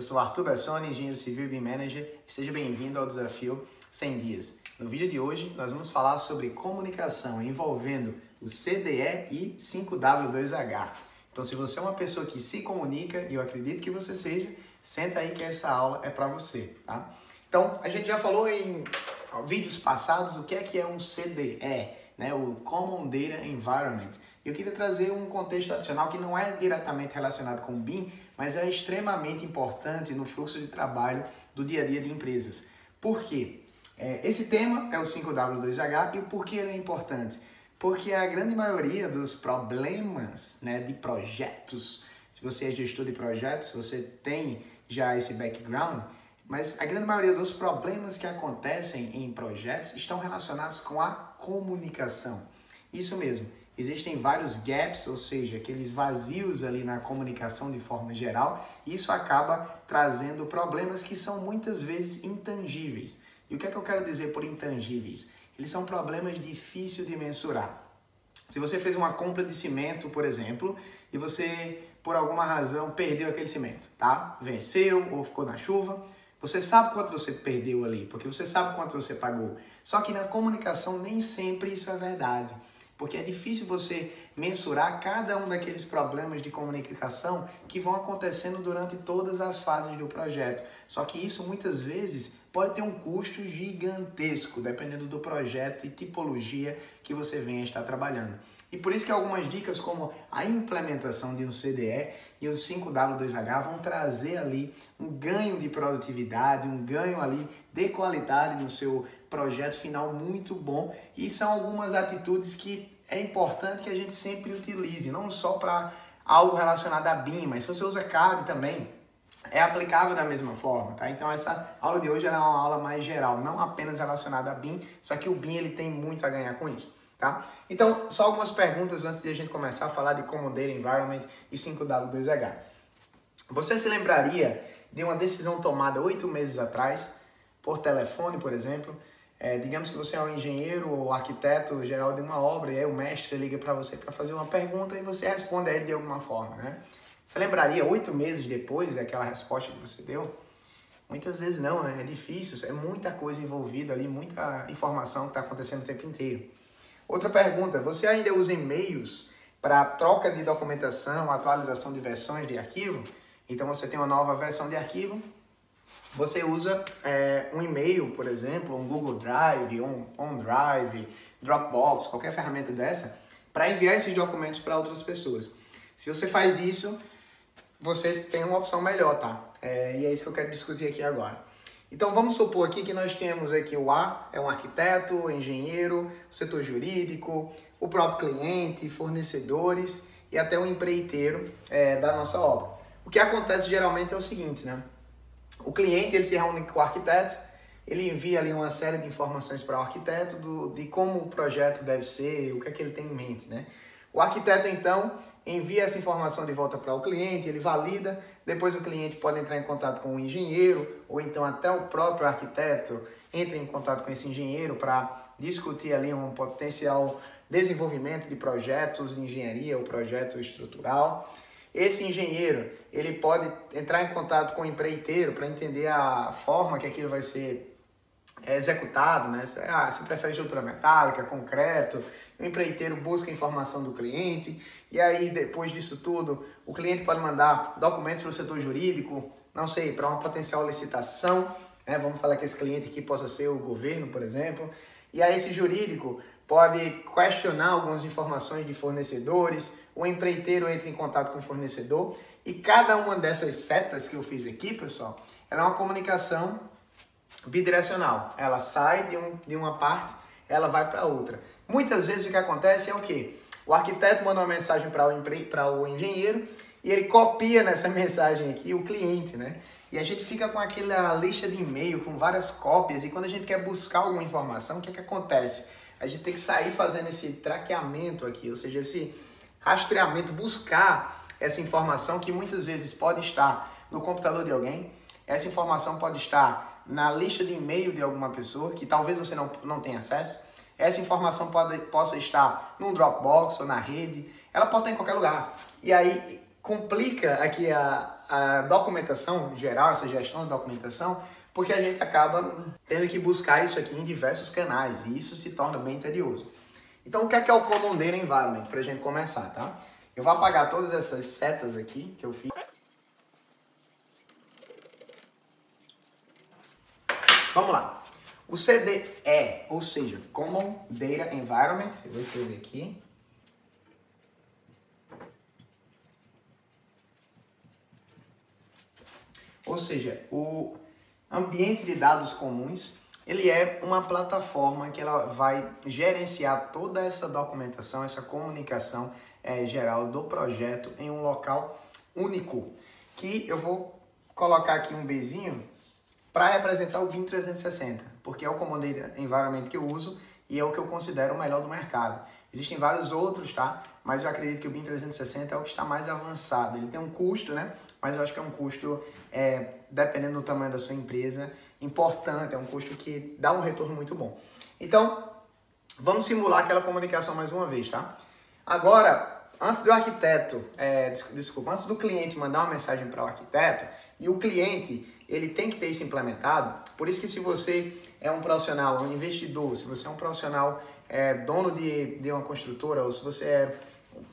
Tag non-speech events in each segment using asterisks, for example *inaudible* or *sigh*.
Eu sou Arthur Bessoni, engenheiro civil e BIM Manager, e seja bem-vindo ao desafio 100 dias. No vídeo de hoje, nós vamos falar sobre comunicação envolvendo o CDE e 5W2H. Então, se você é uma pessoa que se comunica, e eu acredito que você seja, senta aí que essa aula é para você, tá? Então, a gente já falou em vídeos passados o que é que é um CDE, né? O Common Data Environment. Eu queria trazer um contexto adicional que não é diretamente relacionado com o BIM, mas é extremamente importante no fluxo de trabalho do dia a dia de empresas. Por quê? É, esse tema é o 5W2H e por que ele é importante? Porque a grande maioria dos problemas né, de projetos, se você é gestor de projetos, você tem já esse background, mas a grande maioria dos problemas que acontecem em projetos estão relacionados com a comunicação. Isso mesmo existem vários gaps, ou seja, aqueles vazios ali na comunicação de forma geral, e isso acaba trazendo problemas que são muitas vezes intangíveis. E o que é que eu quero dizer por intangíveis? Eles são problemas difíceis de mensurar. Se você fez uma compra de cimento, por exemplo, e você, por alguma razão, perdeu aquele cimento, tá? Venceu ou ficou na chuva, você sabe quanto você perdeu ali, porque você sabe quanto você pagou. Só que na comunicação nem sempre isso é verdade porque é difícil você mensurar cada um daqueles problemas de comunicação que vão acontecendo durante todas as fases do projeto. Só que isso muitas vezes pode ter um custo gigantesco, dependendo do projeto e tipologia que você venha estar trabalhando. E por isso que algumas dicas como a implementação de um CDE e o 5W2H vão trazer ali um ganho de produtividade, um ganho ali de qualidade no seu projeto final muito bom e são algumas atitudes que é importante que a gente sempre utilize, não só para algo relacionado a BIM, mas se você usa CAD também, é aplicável da mesma forma, tá? Então essa aula de hoje é uma aula mais geral, não apenas relacionada a BIM, só que o BIM ele tem muito a ganhar com isso, tá? Então, só algumas perguntas antes de a gente começar a falar de Common Data Environment e 5W2H. Você se lembraria de uma decisão tomada oito meses atrás, por telefone, por exemplo, é, digamos que você é um engenheiro ou arquiteto geral de uma obra e aí o mestre liga para você para fazer uma pergunta e você responde a ele de alguma forma, né? Você lembraria oito meses depois daquela resposta que você deu? Muitas vezes não, né? É difícil, é muita coisa envolvida ali, muita informação que está acontecendo o tempo inteiro. Outra pergunta, você ainda usa e-mails para troca de documentação, atualização de versões de arquivo? Então você tem uma nova versão de arquivo, você usa é, um e-mail, por exemplo, um Google Drive, um OneDrive, Dropbox, qualquer ferramenta dessa, para enviar esses documentos para outras pessoas. Se você faz isso, você tem uma opção melhor, tá? É, e é isso que eu quero discutir aqui agora. Então vamos supor aqui que nós temos aqui o A, é um arquiteto, engenheiro, setor jurídico, o próprio cliente, fornecedores e até o empreiteiro é, da nossa obra. O que acontece geralmente é o seguinte, né? O cliente ele se reúne com o arquiteto, ele envia ali uma série de informações para o arquiteto do, de como o projeto deve ser, o que é que ele tem em mente, né? O arquiteto então envia essa informação de volta para o cliente, ele valida, depois o cliente pode entrar em contato com o engenheiro ou então até o próprio arquiteto entra em contato com esse engenheiro para discutir ali um potencial desenvolvimento de projetos de engenharia ou projeto estrutural. Esse engenheiro, ele pode entrar em contato com o empreiteiro para entender a forma que aquilo vai ser é, executado, né? Se, ah, se prefere estrutura metálica, concreto, o empreiteiro busca informação do cliente, e aí depois disso tudo, o cliente pode mandar documentos para o setor jurídico, não sei, para uma potencial licitação, né? Vamos falar que esse cliente aqui possa ser o governo, por exemplo, e aí esse jurídico pode questionar algumas informações de fornecedores, o empreiteiro entra em contato com o fornecedor e cada uma dessas setas que eu fiz aqui, pessoal, ela é uma comunicação bidirecional. Ela sai de, um, de uma parte, ela vai para outra. Muitas vezes o que acontece é o quê? O arquiteto manda uma mensagem para o, empre... o engenheiro e ele copia nessa *laughs* mensagem aqui o cliente, né? E a gente fica com aquela lista de e-mail com várias cópias e quando a gente quer buscar alguma informação, o que, é que acontece? A gente tem que sair fazendo esse traqueamento aqui, ou seja, esse rastreamento, buscar essa informação que muitas vezes pode estar no computador de alguém, essa informação pode estar na lista de e-mail de alguma pessoa que talvez você não, não tenha acesso, essa informação pode, possa estar no Dropbox ou na rede, ela pode estar em qualquer lugar. E aí complica aqui a, a documentação geral, essa gestão de documentação, porque a gente acaba tendo que buscar isso aqui em diversos canais e isso se torna bem tedioso. Então, o que é, que é o Common Data Environment? Para a gente começar, tá? Eu vou apagar todas essas setas aqui que eu fiz. Vamos lá. O CDE, ou seja, Common Data Environment, eu vou escrever aqui. Ou seja, o ambiente de dados comuns, ele é uma plataforma que ela vai gerenciar toda essa documentação, essa comunicação é, geral do projeto em um local único, que eu vou colocar aqui um bezinho para representar o BIM 360, porque é o Command Environment que eu uso e é o que eu considero o melhor do mercado. Existem vários outros, tá? Mas eu acredito que o BIM 360 é o que está mais avançado. Ele tem um custo, né? Mas eu acho que é um custo, é, dependendo do tamanho da sua empresa, importante, é um custo que dá um retorno muito bom. Então, vamos simular aquela comunicação mais uma vez, tá? Agora, antes do arquiteto, é, desculpa, antes do cliente mandar uma mensagem para o arquiteto, e o cliente, ele tem que ter isso implementado, por isso que se você é um profissional, um investidor, se você é um profissional é, dono de, de uma construtora, ou se você é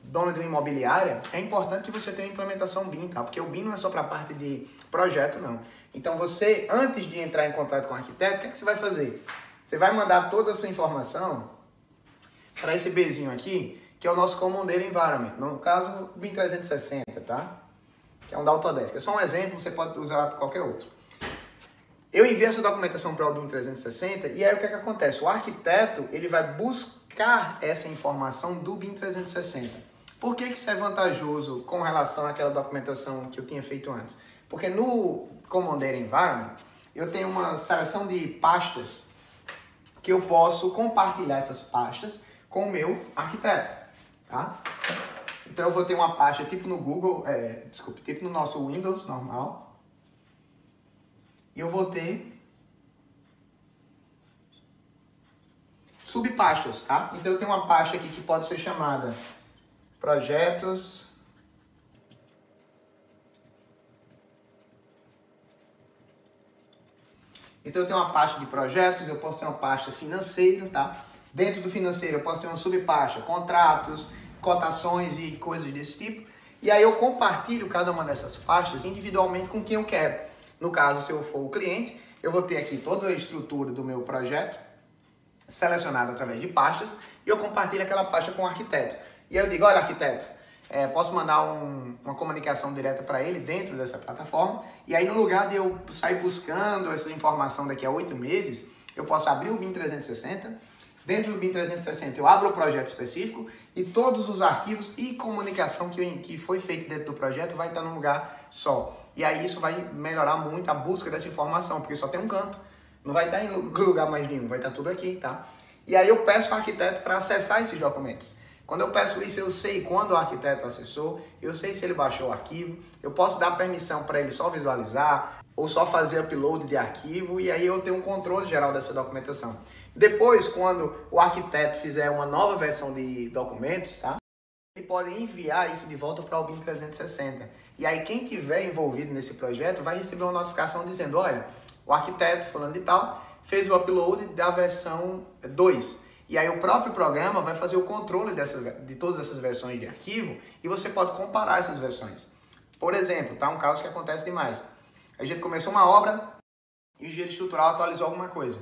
dono de uma imobiliária, é importante que você tenha implementação BIM, tá? Porque o BIM não é só para parte de projeto, não. Então você, antes de entrar em contato com o arquiteto, o que, é que você vai fazer? Você vai mandar toda a sua informação para esse Bzinho aqui, que é o nosso Common Data Environment. No caso, BIM 360, tá? Que é um da Autodesk. É só um exemplo, você pode usar qualquer outro. Eu envio essa documentação para o BIM 360 e aí o que, é que acontece? O arquiteto ele vai buscar essa informação do BIM 360. Por que, que isso é vantajoso com relação àquela documentação que eu tinha feito antes? Porque no Commander Environment eu tenho uma seleção de pastas que eu posso compartilhar essas pastas com o meu arquiteto, tá? Então eu vou ter uma pasta tipo no Google, é, desculpe, tipo no nosso Windows normal, eu vou ter subpastas, tá? Então eu tenho uma pasta aqui que pode ser chamada projetos Então eu tenho uma pasta de projetos, eu posso ter uma pasta financeiro, tá? Dentro do financeiro eu posso ter uma subpasta, contratos, cotações e coisas desse tipo. E aí eu compartilho cada uma dessas pastas individualmente com quem eu quero. No caso, se eu for o cliente, eu vou ter aqui toda a estrutura do meu projeto selecionada através de pastas e eu compartilho aquela pasta com o arquiteto. E eu digo, olha arquiteto, é, posso mandar um, uma comunicação direta para ele dentro dessa plataforma e aí no lugar de eu sair buscando essa informação daqui a oito meses, eu posso abrir o BIM 360, dentro do BIM 360 eu abro o projeto específico e todos os arquivos e comunicação que, que foi feito dentro do projeto vai estar num lugar só. E aí isso vai melhorar muito a busca dessa informação, porque só tem um canto. Não vai estar em lugar mais nenhum, vai estar tudo aqui, tá? E aí eu peço ao arquiteto para acessar esses documentos. Quando eu peço isso, eu sei quando o arquiteto acessou, eu sei se ele baixou o arquivo, eu posso dar permissão para ele só visualizar ou só fazer upload de arquivo e aí eu tenho um controle geral dessa documentação. Depois, quando o arquiteto fizer uma nova versão de documentos, tá? Ele pode enviar isso de volta para o BIM 360. E aí quem tiver envolvido nesse projeto vai receber uma notificação dizendo, olha, o arquiteto fulano de tal fez o upload da versão 2. E aí o próprio programa vai fazer o controle dessas, de todas essas versões de arquivo e você pode comparar essas versões. Por exemplo, tá um caso que acontece demais. A gente começou uma obra e o engenheiro estrutural atualizou alguma coisa.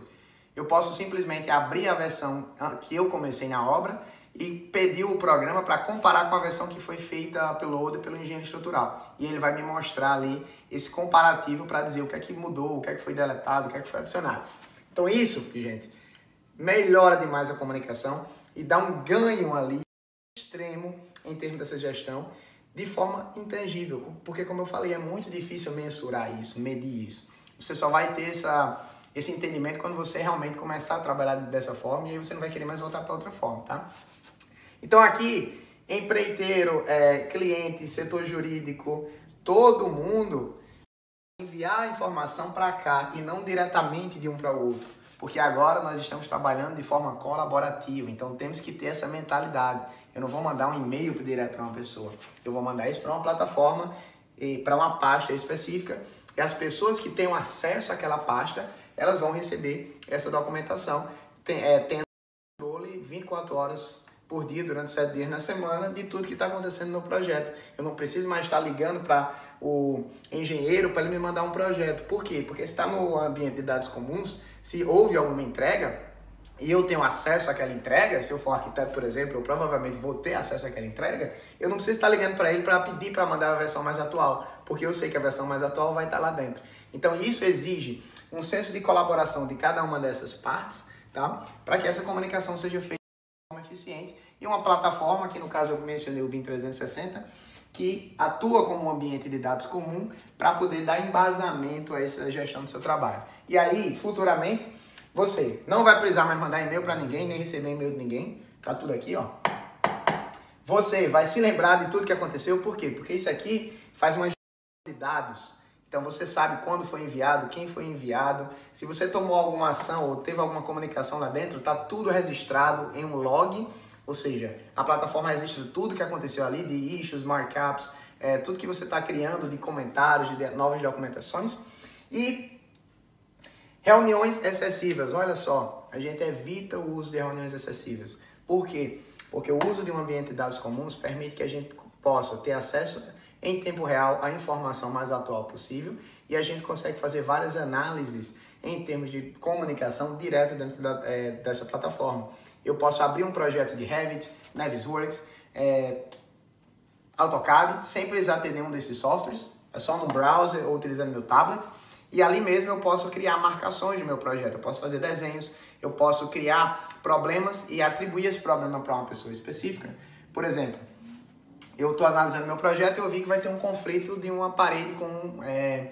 Eu posso simplesmente abrir a versão que eu comecei na obra e pediu o programa para comparar com a versão que foi feita pelo Oder pelo engenheiro estrutural. E ele vai me mostrar ali esse comparativo para dizer o que é que mudou, o que é que foi deletado, o que é que foi adicionado. Então isso, gente, melhora demais a comunicação e dá um ganho ali extremo em termos dessa gestão de forma intangível, porque como eu falei, é muito difícil mensurar isso, medir isso. Você só vai ter essa, esse entendimento quando você realmente começar a trabalhar dessa forma e aí você não vai querer mais voltar para outra forma, tá? Então aqui, empreiteiro, é, cliente, setor jurídico, todo mundo enviar a informação para cá e não diretamente de um para o outro. Porque agora nós estamos trabalhando de forma colaborativa, então temos que ter essa mentalidade. Eu não vou mandar um e-mail direto para uma pessoa, eu vou mandar isso para uma plataforma para uma pasta específica e as pessoas que tenham acesso àquela pasta, elas vão receber essa documentação, tem, é, tendo controle 24 horas por dia, durante 7 dias na semana, de tudo que está acontecendo no projeto. Eu não preciso mais estar ligando para o engenheiro para ele me mandar um projeto. Por quê? Porque está no ambiente de dados comuns, se houve alguma entrega, e eu tenho acesso àquela entrega, se eu for arquiteto, por exemplo, eu provavelmente vou ter acesso àquela entrega, eu não preciso estar ligando para ele para pedir para mandar a versão mais atual, porque eu sei que a versão mais atual vai estar lá dentro. Então isso exige um senso de colaboração de cada uma dessas partes, tá? Para que essa comunicação seja feita de forma eficiente e uma plataforma, que no caso eu mencionei o BIM 360, que atua como um ambiente de dados comum para poder dar embasamento a essa gestão do seu trabalho. E aí, futuramente, você não vai precisar mais mandar e-mail para ninguém, nem receber e-mail de ninguém. Tá tudo aqui, ó. Você vai se lembrar de tudo que aconteceu, por quê? Porque isso aqui faz uma dados. Então você sabe quando foi enviado, quem foi enviado, se você tomou alguma ação ou teve alguma comunicação lá dentro, tá tudo registrado em um log, ou seja, a plataforma registra tudo que aconteceu ali, de issues, markups, é, tudo que você está criando de comentários, de novas documentações. E Reuniões excessivas, olha só, a gente evita o uso de reuniões excessivas. Por quê? Porque o uso de um ambiente de dados comuns permite que a gente possa ter acesso em tempo real à informação mais atual possível e a gente consegue fazer várias análises em termos de comunicação direta dentro da, é, dessa plataforma. Eu posso abrir um projeto de Revit, Navisworks, é, AutoCAD, sem precisar ter nenhum desses softwares, é só no browser ou utilizando meu tablet e ali mesmo eu posso criar marcações do meu projeto, eu posso fazer desenhos, eu posso criar problemas e atribuir esse problema para uma pessoa específica. Por exemplo, eu estou analisando meu projeto e eu vi que vai ter um conflito de uma parede com é,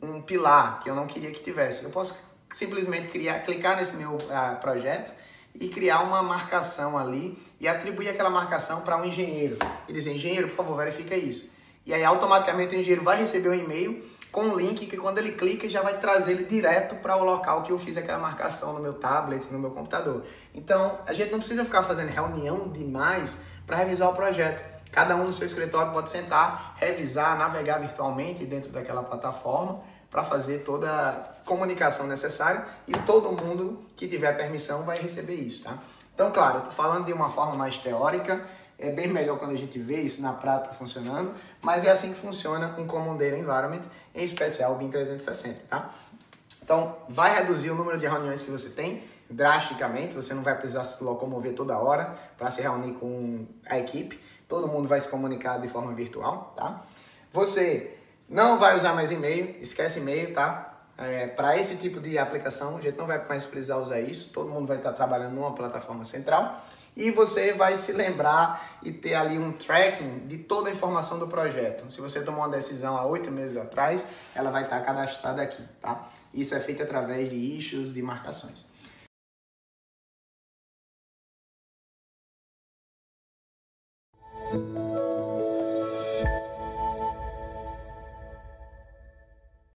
um pilar que eu não queria que tivesse. Eu posso simplesmente criar, clicar nesse meu uh, projeto e criar uma marcação ali e atribuir aquela marcação para um engenheiro e dizer, engenheiro, por favor, verifica isso. E aí automaticamente o engenheiro vai receber um e-mail com um link que quando ele clica já vai trazer ele direto para o local que eu fiz aquela marcação no meu tablet, no meu computador. Então, a gente não precisa ficar fazendo reunião demais para revisar o projeto. Cada um no seu escritório pode sentar, revisar, navegar virtualmente dentro daquela plataforma para fazer toda a comunicação necessária e todo mundo que tiver permissão vai receber isso, tá? Então, claro, eu estou falando de uma forma mais teórica, é bem melhor quando a gente vê isso na prática funcionando, mas é assim que funciona um Common Data Environment, em especial o BIM 360, tá? Então, vai reduzir o número de reuniões que você tem drasticamente, você não vai precisar se locomover toda hora para se reunir com a equipe, todo mundo vai se comunicar de forma virtual, tá? Você não vai usar mais e-mail, esquece e-mail, tá? É, para esse tipo de aplicação, a gente não vai mais precisar usar isso, todo mundo vai estar trabalhando numa plataforma central e você vai se lembrar e ter ali um tracking de toda a informação do projeto. Se você tomou uma decisão há oito meses atrás, ela vai estar cadastrada aqui, tá? Isso é feito através de issues, de marcações.